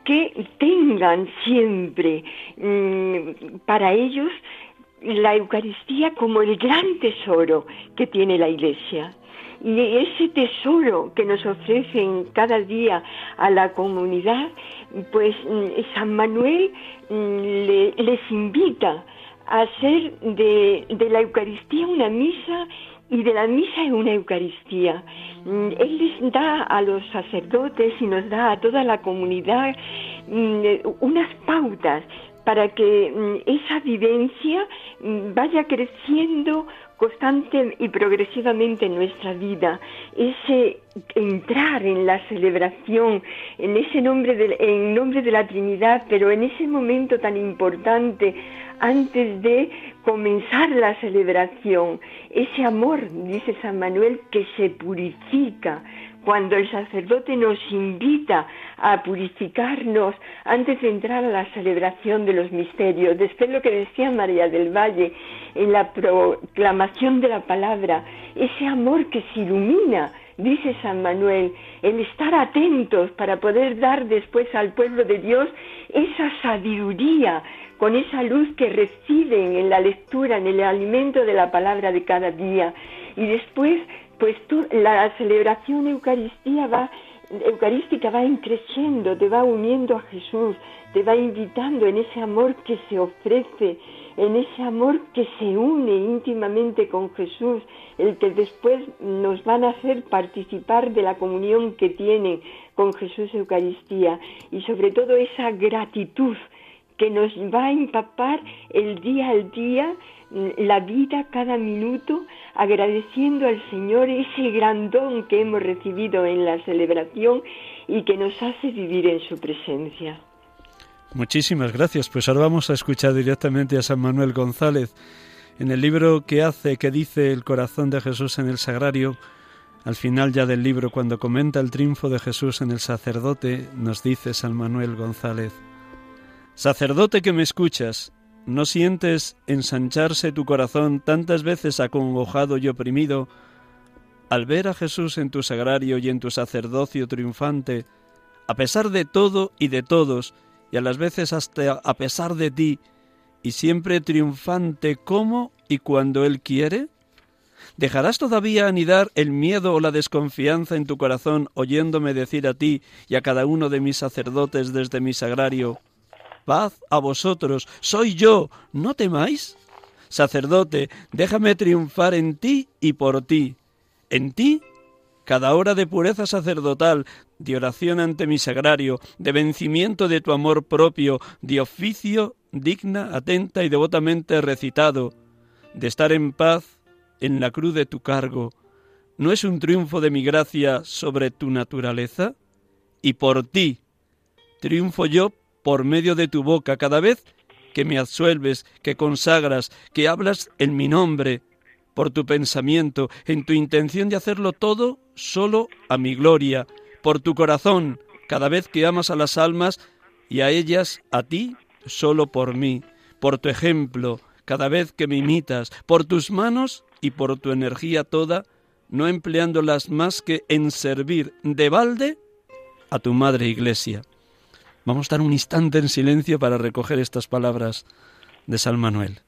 que tengan siempre mm, para ellos la Eucaristía como el gran tesoro que tiene la Iglesia. Y ese tesoro que nos ofrecen cada día a la comunidad, pues mm, San Manuel mm, les invita a hacer de la Eucaristía una misa y de la misa una Eucaristía. Mm, él les da a los sacerdotes y nos da a toda la comunidad mm, unas pautas para que mm, esa vivencia vaya creciendo constante y progresivamente en nuestra vida, ese entrar en la celebración, en ese nombre de, en nombre de la Trinidad, pero en ese momento tan importante antes de comenzar la celebración, ese amor, dice San Manuel, que se purifica, cuando el sacerdote nos invita a purificarnos antes de entrar a la celebración de los misterios. Después lo que decía María del Valle en la proclamación de la palabra, ese amor que se ilumina, dice San Manuel, el estar atentos para poder dar después al pueblo de Dios esa sabiduría, con esa luz que reciben en la lectura, en el alimento de la palabra de cada día. Y después pues tú, la celebración eucaristía va, eucarística va increciendo, te va uniendo a Jesús, te va invitando en ese amor que se ofrece, en ese amor que se une íntimamente con Jesús, el que después nos van a hacer participar de la comunión que tienen con Jesús Eucaristía y sobre todo esa gratitud que nos va a empapar el día al día, la vida cada minuto, agradeciendo al Señor ese gran don que hemos recibido en la celebración y que nos hace vivir en su presencia. Muchísimas gracias. Pues ahora vamos a escuchar directamente a San Manuel González. En el libro que hace, que dice el corazón de Jesús en el sagrario, al final ya del libro, cuando comenta el triunfo de Jesús en el sacerdote, nos dice San Manuel González, Sacerdote que me escuchas, ¿No sientes ensancharse tu corazón tantas veces acongojado y oprimido al ver a Jesús en tu sagrario y en tu sacerdocio triunfante, a pesar de todo y de todos, y a las veces hasta a pesar de ti, y siempre triunfante como y cuando Él quiere? ¿Dejarás todavía anidar el miedo o la desconfianza en tu corazón oyéndome decir a ti y a cada uno de mis sacerdotes desde mi sagrario, paz a vosotros, soy yo, no temáis. Sacerdote, déjame triunfar en ti y por ti. En ti, cada hora de pureza sacerdotal, de oración ante mi sagrario, de vencimiento de tu amor propio, de oficio digna, atenta y devotamente recitado, de estar en paz en la cruz de tu cargo, ¿no es un triunfo de mi gracia sobre tu naturaleza? Y por ti, triunfo yo por medio de tu boca cada vez que me absuelves, que consagras, que hablas en mi nombre, por tu pensamiento, en tu intención de hacerlo todo solo a mi gloria, por tu corazón, cada vez que amas a las almas y a ellas a ti solo por mí, por tu ejemplo, cada vez que me imitas, por tus manos y por tu energía toda, no empleándolas más que en servir de balde a tu madre iglesia. Vamos a estar un instante en silencio para recoger estas palabras de San Manuel.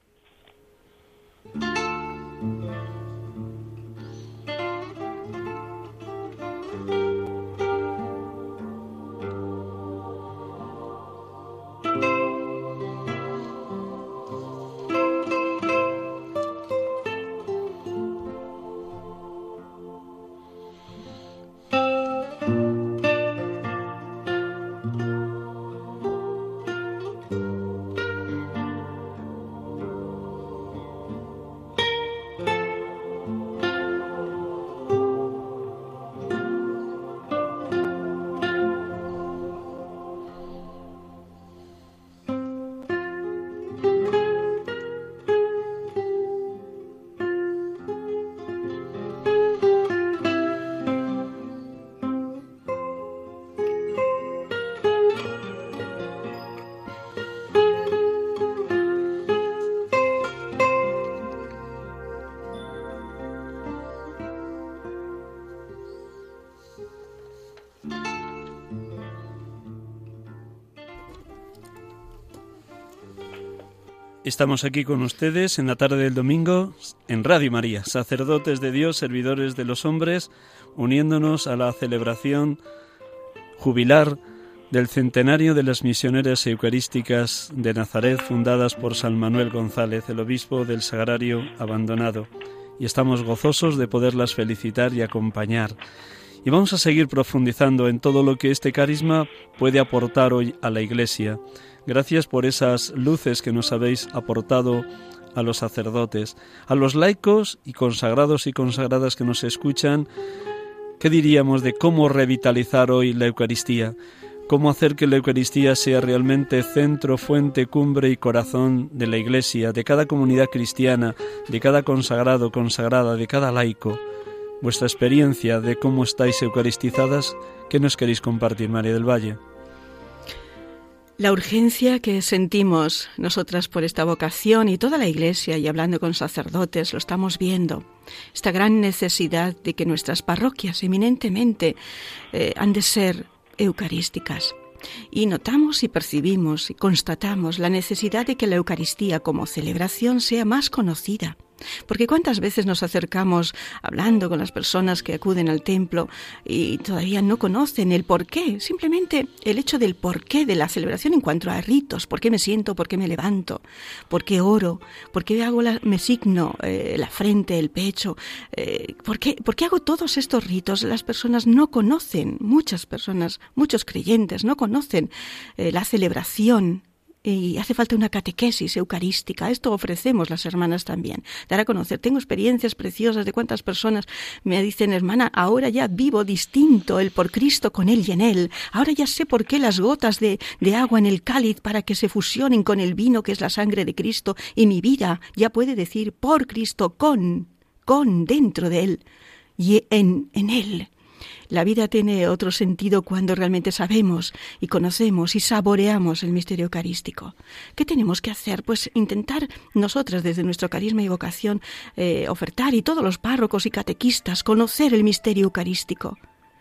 Estamos aquí con ustedes en la tarde del domingo en Radio María, sacerdotes de Dios, servidores de los hombres, uniéndonos a la celebración jubilar del centenario de las misioneras eucarísticas de Nazaret fundadas por San Manuel González, el obispo del Sagrario abandonado. Y estamos gozosos de poderlas felicitar y acompañar. Y vamos a seguir profundizando en todo lo que este carisma puede aportar hoy a la Iglesia Gracias por esas luces que nos habéis aportado a los sacerdotes, a los laicos y consagrados y consagradas que nos escuchan. ¿Qué diríamos de cómo revitalizar hoy la Eucaristía? ¿Cómo hacer que la Eucaristía sea realmente centro, fuente, cumbre y corazón de la Iglesia, de cada comunidad cristiana, de cada consagrado, consagrada, de cada laico? Vuestra experiencia de cómo estáis eucaristizadas, ¿qué nos queréis compartir, María del Valle? La urgencia que sentimos nosotras por esta vocación y toda la Iglesia y hablando con sacerdotes lo estamos viendo. Esta gran necesidad de que nuestras parroquias eminentemente eh, han de ser eucarísticas. Y notamos y percibimos y constatamos la necesidad de que la Eucaristía como celebración sea más conocida porque cuántas veces nos acercamos hablando con las personas que acuden al templo y todavía no conocen el porqué, simplemente el hecho del porqué de la celebración en cuanto a ritos, por qué me siento, por qué me levanto, por qué oro, por qué hago me signo eh, la frente, el pecho, eh, ¿por, qué, por, qué, hago todos estos ritos. Las personas no conocen, muchas personas, muchos creyentes no conocen eh, la celebración y hace falta una catequesis eucarística. Esto ofrecemos las hermanas también. Dar a conocer. Tengo experiencias preciosas de cuántas personas me dicen, hermana, ahora ya vivo distinto el por Cristo con Él y en Él. Ahora ya sé por qué las gotas de, de agua en el cáliz para que se fusionen con el vino que es la sangre de Cristo y mi vida ya puede decir por Cristo, con, con, dentro de Él y en, en Él. La vida tiene otro sentido cuando realmente sabemos y conocemos y saboreamos el misterio eucarístico. ¿Qué tenemos que hacer? Pues intentar nosotras desde nuestro carisma y vocación eh, ofertar y todos los párrocos y catequistas conocer el misterio eucarístico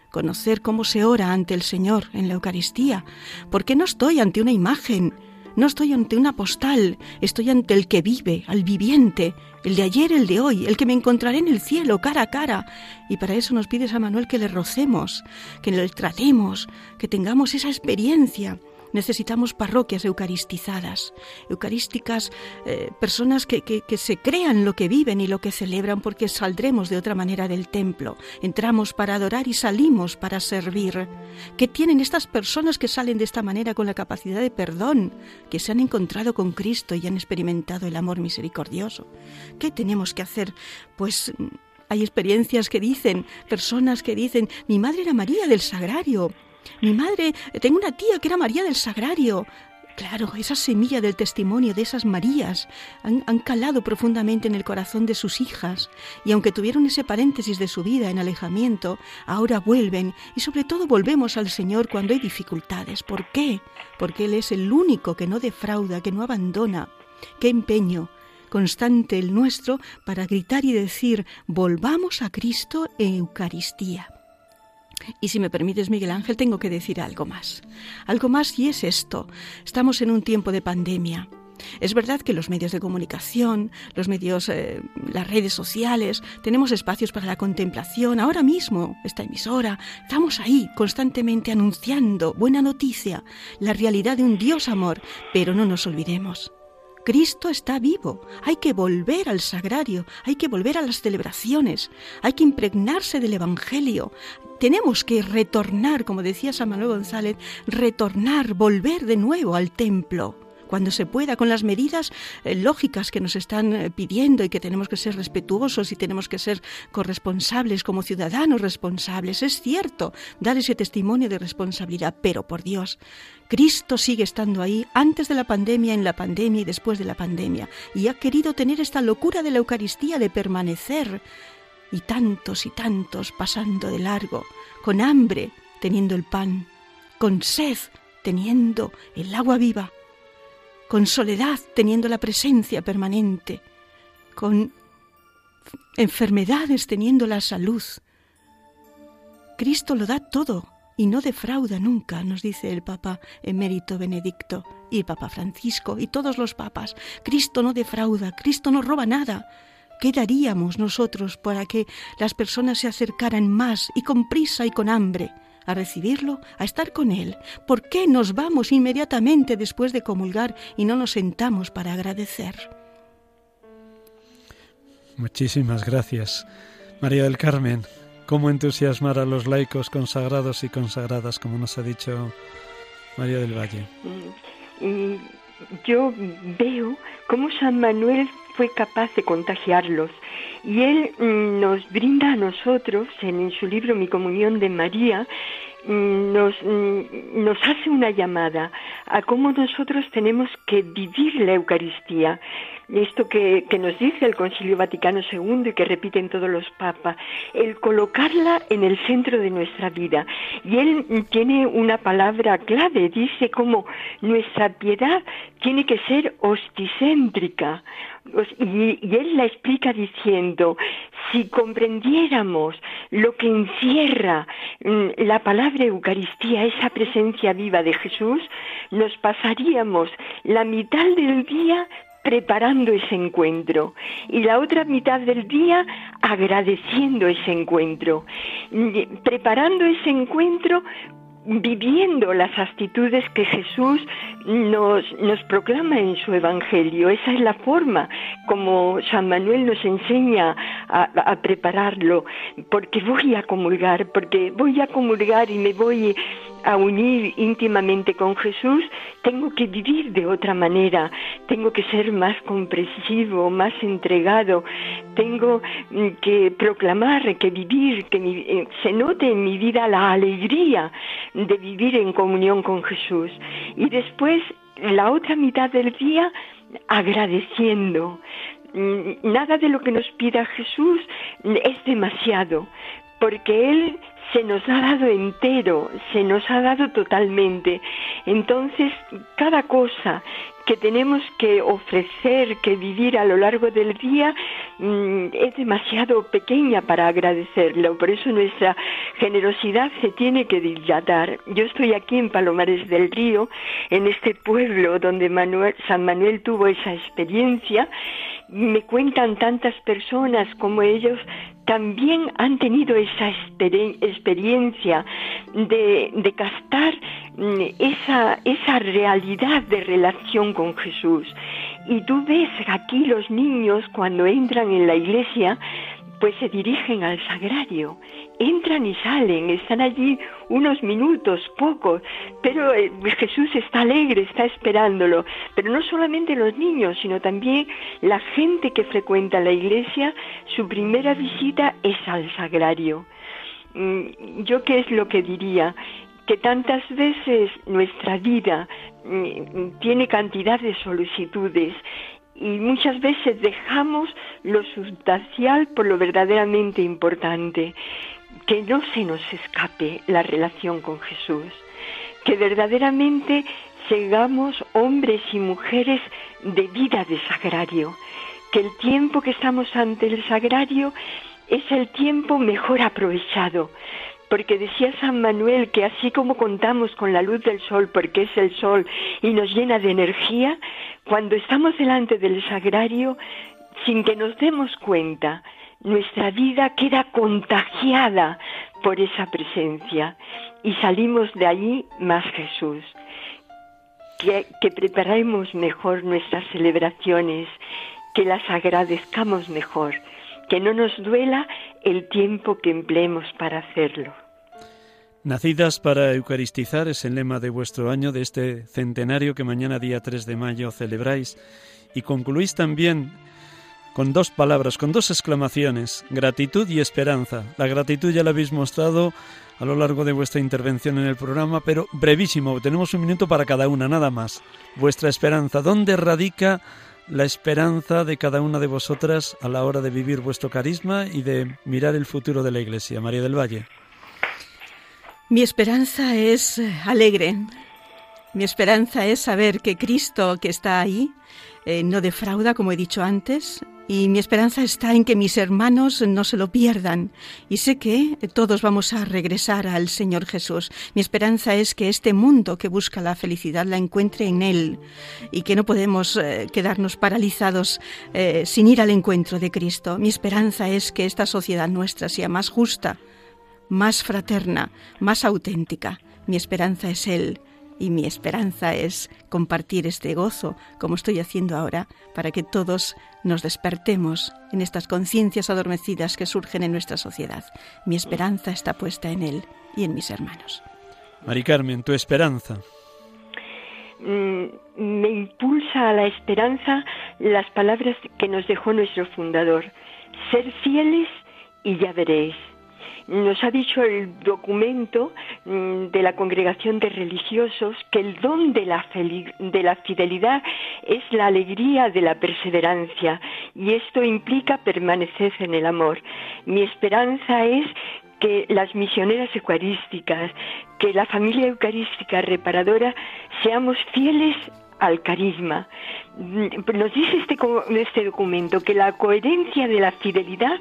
conocer cómo se ora ante el Señor en la Eucaristía, porque no estoy ante una imagen, no estoy ante una postal, estoy ante el que vive, al viviente, el de ayer, el de hoy, el que me encontraré en el cielo cara a cara. Y para eso nos pides a Manuel que le rocemos, que le tratemos, que tengamos esa experiencia Necesitamos parroquias eucaristizadas, eucarísticas, eh, personas que, que, se crean lo que viven y lo que celebran, porque saldremos de otra manera del templo. Entramos para adorar y salimos para servir. ¿Qué tienen estas personas que salen de esta manera con la capacidad de perdón, que se han encontrado con Cristo y han experimentado el amor misericordioso? ¿Qué tenemos que hacer? Pues hay experiencias que dicen, personas que dicen, mi madre era María del Sagrario, mi madre, tengo una tía que era María del Sagrario. Claro, esa semilla del testimonio de esas Marías han, han, calado profundamente en el corazón de sus hijas y aunque tuvieron ese paréntesis de su vida en alejamiento, ahora vuelven y sobre todo volvemos al Señor cuando hay dificultades. ¿Por qué? Porque Él es el único que no defrauda, que no abandona. Qué empeño, constante el nuestro para gritar y decir, volvamos a Cristo en Eucaristía. Y si me permites, Miguel Ángel, tengo que decir algo más. Algo más y es esto. Estamos en un tiempo de pandemia. Es verdad que los medios de comunicación, los medios, eh, las redes sociales, tenemos espacios para la contemplación. Ahora mismo, esta emisora, estamos ahí constantemente anunciando buena noticia, la realidad de un Dios amor, pero no nos olvidemos. Cristo está vivo. Hay que volver al sagrario, hay que volver a las celebraciones, hay que impregnarse del Evangelio. Tenemos que retornar, como decía San Manuel González, retornar, volver de nuevo al templo cuando se pueda, con las medidas eh, lógicas que nos están eh, pidiendo y que tenemos que ser respetuosos y tenemos que ser corresponsables como ciudadanos responsables. Es cierto, dar ese testimonio de responsabilidad, pero por Dios, Cristo sigue estando ahí antes de la pandemia, en la pandemia y después de la pandemia, y ha querido tener esta locura de la Eucaristía de permanecer, y tantos y tantos pasando de largo, con hambre teniendo el pan, con sed teniendo el agua viva, con soledad teniendo la presencia permanente, con enfermedades teniendo la salud. Cristo lo da todo y no defrauda nunca, nos dice el Papa emérito Benedicto y el Papa Francisco y todos los papas. Cristo no defrauda, Cristo no roba nada. ¿Qué daríamos nosotros para que las personas se acercaran más y con prisa y con hambre? a recibirlo, a estar con Él. ¿Por qué nos vamos inmediatamente después de comulgar y no nos sentamos para agradecer? Muchísimas gracias. María del Carmen, ¿cómo entusiasmar a los laicos consagrados y consagradas, como nos ha dicho María del Valle? Mm, yo veo cómo San Manuel fue capaz de contagiarlos y él mm, nos brinda a nosotros, en, su libro Mi Comunión de María, mm, nos, mm, nos hace una llamada a cómo nosotros tenemos que vivir la Eucaristía esto que, que, nos dice el Concilio Vaticano II y que repiten todos los papas, el colocarla en el centro de nuestra vida. Y él tiene una palabra clave, dice como nuestra piedad tiene que ser hosticéntrica. Y, él la explica diciendo, si comprendiéramos lo que encierra mm, la palabra Eucaristía, esa presencia viva de Jesús, nos pasaríamos la mitad del día preparando ese encuentro. Y la otra mitad del día agradeciendo ese encuentro, preparando ese encuentro viviendo las actitudes que Jesús nos, nos proclama en su Evangelio. Esa es la forma como San Manuel nos enseña a, a, prepararlo, porque voy a comulgar, porque voy a comulgar y me voy a unir íntimamente con Jesús, tengo que vivir de otra manera, tengo que ser más comprensivo, más entregado, tengo mm, que proclamar, que vivir, que eh, se note en mi vida la alegría de vivir en comunión con Jesús. Y después, la otra mitad del día, agradeciendo. Mm, nada de lo que nos pida Jesús es demasiado, porque Él se nos ha dado entero, se nos ha dado totalmente. Entonces, cada cosa que tenemos que ofrecer, que vivir a lo largo del día, mm, es demasiado pequeña para agradecerlo. Por eso nuestra generosidad se tiene que dilatar. Yo estoy aquí en Palomares del Río, en este pueblo donde Manuel, San Manuel tuvo esa experiencia. Me cuentan tantas personas como ellos también han tenido esa experiencia de, de mm, esa, esa realidad de relación con Jesús. Y tú ves aquí los niños cuando entran en la iglesia, pues se dirigen al sagrario, entran y salen, están allí unos minutos, pocos, pero eh, Jesús está alegre, está esperándolo. Pero no solamente los niños, sino también la gente que frecuenta la iglesia, su primera visita es al sagrario. Mm, ¿Yo qué es lo que diría? que tantas veces nuestra vida mm, tiene cantidad de solicitudes y muchas veces dejamos lo sustancial por lo verdaderamente importante. Que no se nos escape la relación con Jesús, que verdaderamente seamos hombres y mujeres de vida de sagrario, que el tiempo que estamos ante el sagrario es el tiempo mejor aprovechado, porque decía San Manuel que así como contamos con la luz del sol, porque es el sol y nos llena de energía, cuando estamos delante del sagrario, sin que nos demos cuenta, nuestra vida queda contagiada por esa presencia y salimos de allí más Jesús. Que, que preparemos mejor nuestras celebraciones, que las agradezcamos mejor, que no nos duela el tiempo que empleemos para hacerlo. Nacidas para Eucaristizar es el lema de vuestro año, de este centenario que mañana día 3 de mayo celebráis. Y concluís también con dos palabras, con dos exclamaciones, gratitud y esperanza. La gratitud ya la habéis mostrado a lo largo de vuestra intervención en el programa, pero brevísimo, tenemos un minuto para cada una, nada más. Vuestra esperanza, ¿dónde radica la esperanza de cada una de vosotras a la hora de vivir vuestro carisma y de mirar el futuro de la Iglesia? María del Valle. Mi esperanza es eh, alegre. Mi esperanza es saber que Cristo que está ahí eh, no defrauda, como he dicho antes, y mi esperanza está en que mis hermanos no se lo pierdan. Y sé que todos vamos a regresar al Señor Jesús. Mi esperanza es que este mundo que busca la felicidad la encuentre en Él y que no podemos eh, quedarnos paralizados sin ir al encuentro de Cristo. Mi esperanza es que esta sociedad nuestra sea más justa, más fraterna, más auténtica. Mi esperanza es Él y mi esperanza es compartir este gozo, como estoy haciendo ahora, para que todos nos despertemos en estas conciencias adormecidas que surgen en nuestra sociedad. Mi esperanza está puesta en Él y en mis hermanos. Mari Carmen, tu esperanza. Mm, me impulsa a la esperanza las palabras que nos dejó nuestro fundador. Ser fieles y ya veréis nos ha dicho el documento mm, de la Congregación de Religiosos que el don de la, de la fidelidad es la alegría de la perseverancia y esto implica permanecer en el amor. Mi esperanza es que las misioneras eucarísticas, que la familia eucarística reparadora seamos fieles al carisma. Mm, nos dice este, este documento que la coherencia de la fidelidad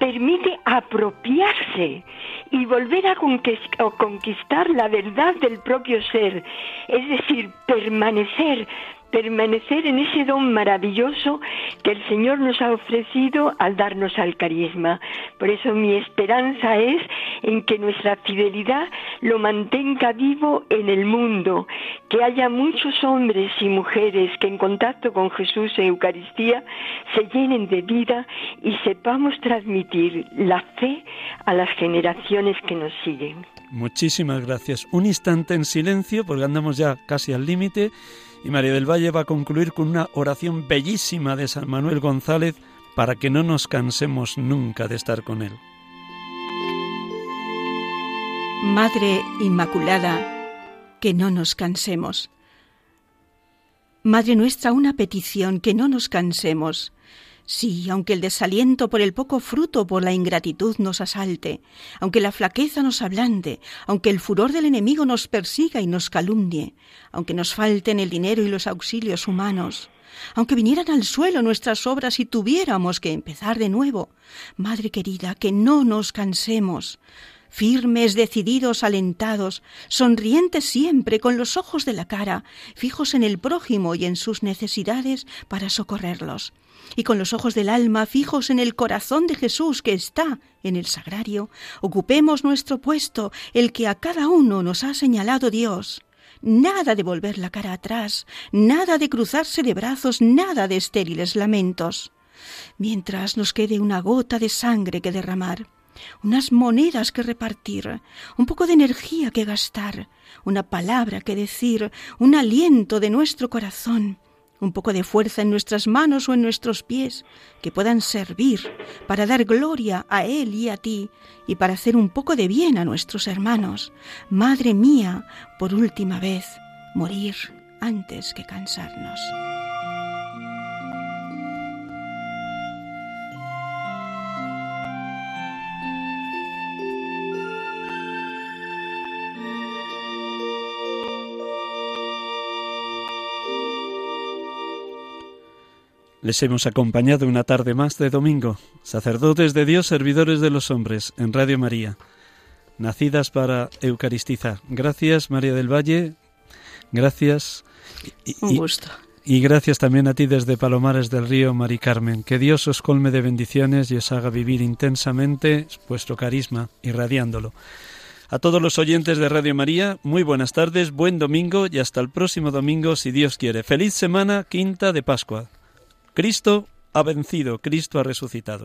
permite apropiarse y volver a conquistar la verdad del propio ser, es decir, permanecer permanecer en ese don maravilloso que el Señor nos ha ofrecido al darnos al carisma. Por eso mi esperanza es en que nuestra fidelidad lo mantenga vivo en el mundo, que haya muchos hombres y mujeres que en contacto con Jesús en Eucaristía se llenen de vida y sepamos transmitir la fe a las generaciones que nos siguen. Muchísimas gracias. Un instante en silencio porque andamos ya casi al límite y María del Valle va a concluir con una oración bellísima de San Manuel González para que no nos cansemos nunca de estar con Él. Madre Inmaculada, que no nos cansemos. Madre nuestra, una petición, que no nos cansemos. Sí, aunque el desaliento por el poco fruto, por la ingratitud nos asalte, aunque la flaqueza nos ablande, aunque el furor del enemigo nos persiga y nos calumnie, aunque nos falten el dinero y los auxilios humanos, aunque vinieran al suelo nuestras obras y tuviéramos que empezar de nuevo, Madre querida, que no nos cansemos, firmes, decididos, alentados, sonrientes siempre, con los ojos de la cara, fijos en el prójimo y en sus necesidades para socorrerlos y con los ojos del alma fijos en el corazón de Jesús que está en el sagrario, ocupemos nuestro puesto, el que a cada uno nos ha señalado Dios. nada de volver la cara atrás, nada de cruzarse de brazos, nada de estériles lamentos. Mientras nos quede una gota de sangre que derramar, unas monedas que repartir, un poco de energía que gastar, una palabra que decir, un aliento de nuestro corazón, un poco de fuerza en nuestras manos o en nuestros pies, que puedan servir para dar gloria a Él y a ti, y para hacer un poco de bien a nuestros hermanos. Madre mía, por última vez, morir antes que cansarnos. Les hemos acompañado una tarde más de domingo, sacerdotes de Dios, servidores de los hombres, en Radio María, nacidas para eucaristizar. Gracias, María del Valle. Gracias. Un gusto. Y, gracias también a ti desde Palomares del Río, Mari Carmen. Que Dios os colme de bendiciones y os haga vivir intensamente vuestro carisma, irradiándolo. A todos los oyentes de Radio María, muy buenas tardes, buen domingo y hasta el próximo domingo, si Dios quiere. Feliz semana quinta de Pascua. Cristo ha vencido, Cristo ha resucitado.